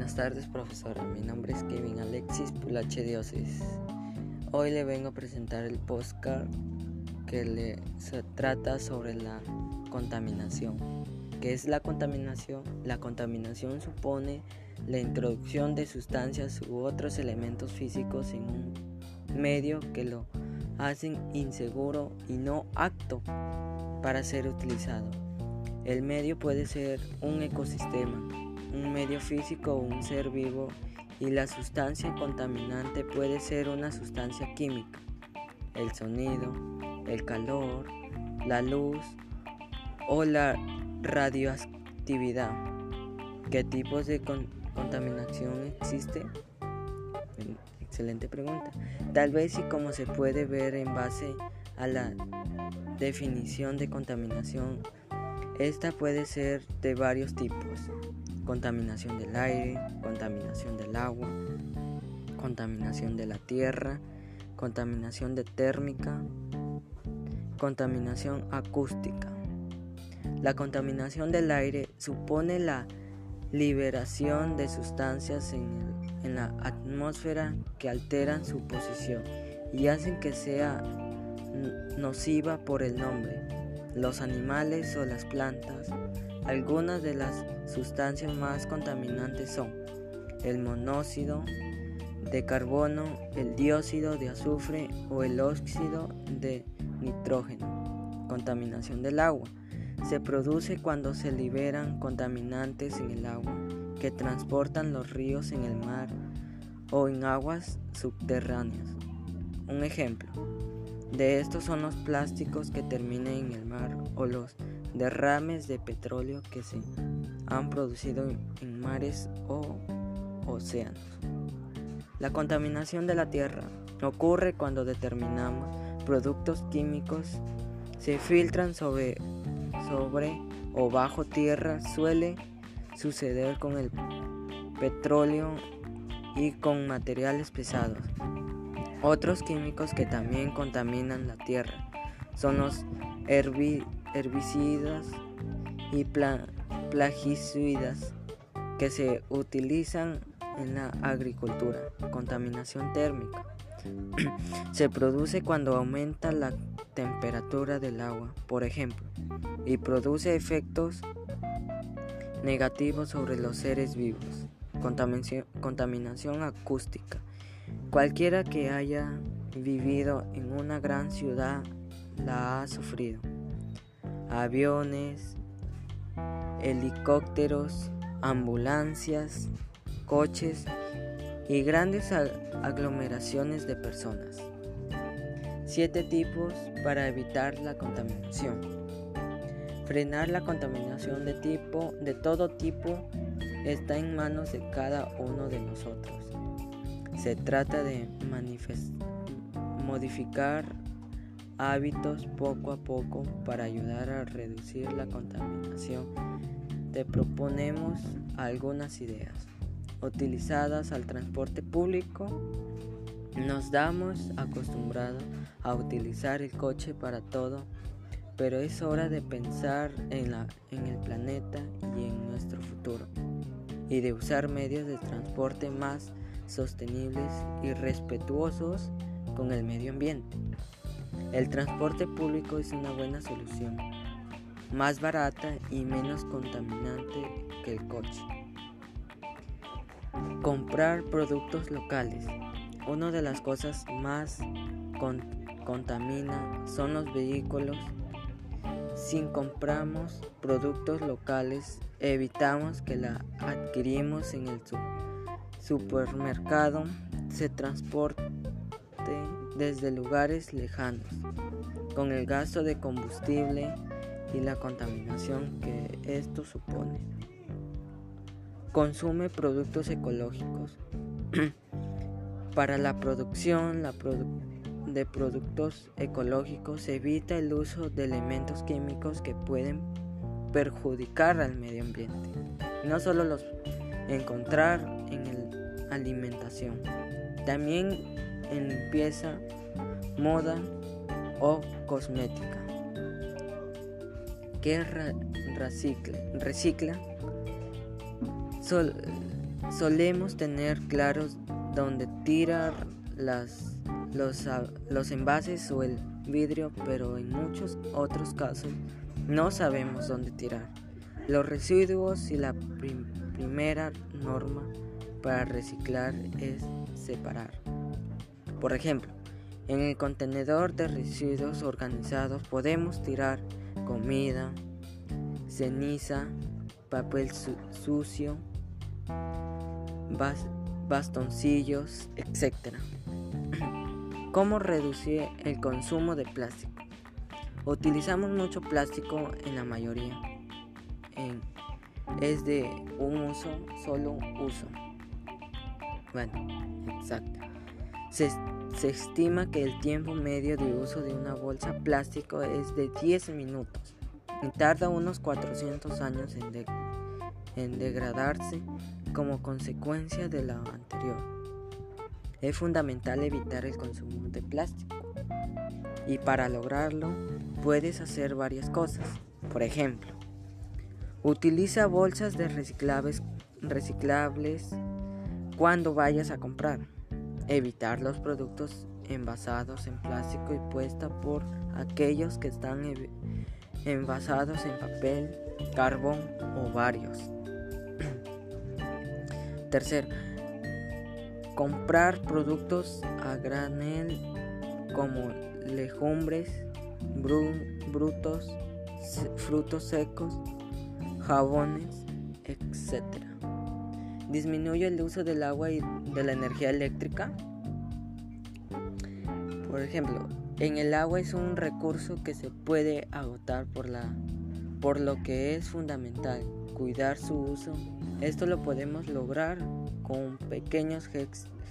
Buenas tardes, profesora. Mi nombre es Kevin Alexis Pulache Dioses. Hoy le vengo a presentar el postcard que se trata sobre la contaminación. ¿Qué es la contaminación? La contaminación supone la introducción de sustancias u otros elementos físicos en un medio que lo hacen inseguro y no apto para ser utilizado. El medio puede ser un ecosistema, un medio físico o un ser vivo y la sustancia contaminante puede ser una sustancia química, el sonido, el calor, la luz o la radioactividad. ¿Qué tipos de contaminación existe? Excelente pregunta. Tal vez y como se puede ver en base a la definición de contaminación, esta puede ser de varios tipos contaminación del aire, contaminación del agua, contaminación de la tierra, contaminación de térmica, contaminación acústica. La contaminación del aire supone la liberación de sustancias en, en, la atmósfera que alteran su posición y hacen que sea nociva por el nombre. Los animales o las plantas algunas de las sustancias más contaminantes son el monóxido de carbono, el dióxido de azufre o el óxido de nitrógeno. Contaminación del agua. Se produce cuando se liberan contaminantes en el agua que transportan los ríos en el mar o en aguas subterráneas. Un ejemplo de estos son los plásticos que terminan en el mar o los derrames de petróleo que se han producido en mares o océanos. La contaminación de la tierra ocurre cuando determinamos productos químicos se filtran sobre, sobre o bajo tierra. Suele suceder con el petróleo y con materiales pesados. Otros químicos que también contaminan la tierra son los herbicidas herbicidas y plagicidas que se utilizan en la agricultura. Contaminación térmica. se produce cuando aumenta la temperatura del agua, por ejemplo, y produce efectos negativos sobre los seres vivos. Contaminación, contaminación acústica. Cualquiera que haya vivido en una gran ciudad la ha sufrido aviones, helicópteros, ambulancias, coches y grandes aglomeraciones de personas. Siete tipos para evitar la contaminación. Frenar la contaminación de tipo de todo tipo está en manos de cada uno de nosotros. Se trata de modificar hábitos poco a poco para ayudar a reducir la contaminación. Te proponemos algunas ideas. Utilizadas al transporte público, nos damos acostumbrados a utilizar el coche para todo, pero es hora de pensar en, la, en el planeta y en nuestro futuro, y de usar medios de transporte más sostenibles y respetuosos con el medio ambiente. El transporte público es una buena solución, más barata y menos contaminante que el coche. Comprar productos locales. Una de las cosas más contamina son los vehículos. Si compramos productos locales, evitamos que la adquirimos en el supermercado, se transporte desde lugares lejanos, con el gasto de combustible y la contaminación que esto supone. Consume productos ecológicos. Para la producción de productos ecológicos se evita el uso de elementos químicos que pueden perjudicar al medio ambiente. No solo los encontrar en la alimentación, también en limpieza, moda o cosmética. ¿Qué recicla? recicla? solemos tener claros dónde tirar las, los, los envases o el vidrio, pero en muchos otros casos no sabemos dónde tirar los residuos y la primera norma para reciclar es separar. Por ejemplo, en el contenedor de residuos organizados podemos tirar comida, ceniza, papel sucio, bastoncillos, etc. ¿Cómo reducir el consumo de plástico? Utilizamos mucho plástico en la mayoría. es de un uso, solo uso. Bueno, exacto. Se, estima que el tiempo medio de uso de una bolsa plástico es de 10 minutos y tarda unos 400 años en, en degradarse como consecuencia de la anterior. Es fundamental evitar el consumo de plástico y para lograrlo puedes hacer varias cosas. Por ejemplo, utiliza bolsas de reciclables, reciclables cuando vayas a comprar. Evitar los productos envasados en plástico y puesta por aquellos que están envasados en papel, carbón o varios. Tercer, comprar productos a granel como legumbres, brutos, frutos secos, jabones, etc. Disminuye el uso del agua y de la energía eléctrica. Por ejemplo, en el agua es un recurso que se puede agotar por, la, por lo que es fundamental cuidar su uso. Esto lo podemos lograr con pequeños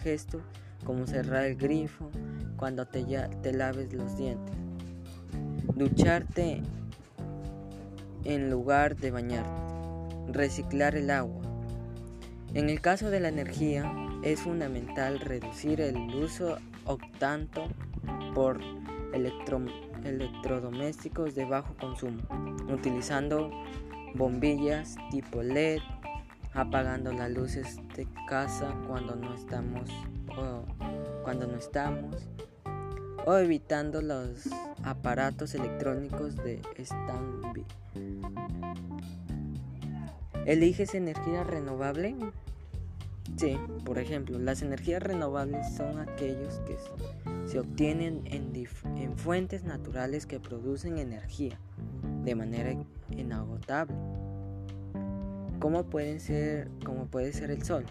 gestos como cerrar el grifo cuando te, te laves los dientes. Ducharte en lugar de bañarte. Reciclar el agua. En el caso de la energía, es fundamental reducir el uso octanto por electrodomésticos de bajo consumo, utilizando bombillas tipo LED, apagando las luces de casa cuando no estamos o cuando no estamos o evitando los aparatos electrónicos de standby. ¿Eliges energía renovable? Sí, por ejemplo, las energías renovables son aquellos que se obtienen en, en fuentes naturales que producen energía de manera inagotable. ¿Cómo pueden ser, como puede ser el sol?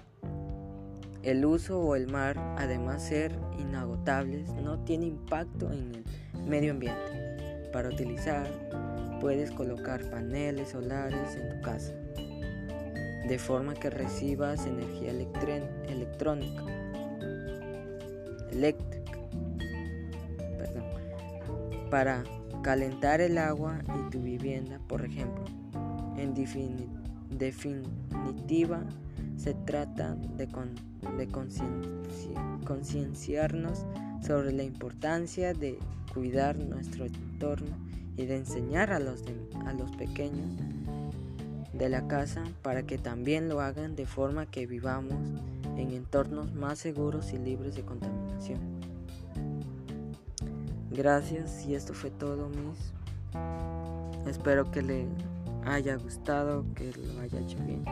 El uso o el mar, además de ser inagotables, no tiene impacto en el medio ambiente. Para utilizar, puedes colocar paneles solares en tu casa, de forma que recibas energía electrónica, eléctrica, para calentar el agua y tu vivienda, por ejemplo. En definitiva, se trata de, de concienciarnos sobre la importancia de cuidar nuestro entorno y de enseñar a los, a los pequeños de la casa para que también lo hagan de forma que vivamos en entornos más seguros y libres de contaminación. Gracias y esto fue todo mis. Espero que le haya gustado, que lo haya hecho bien.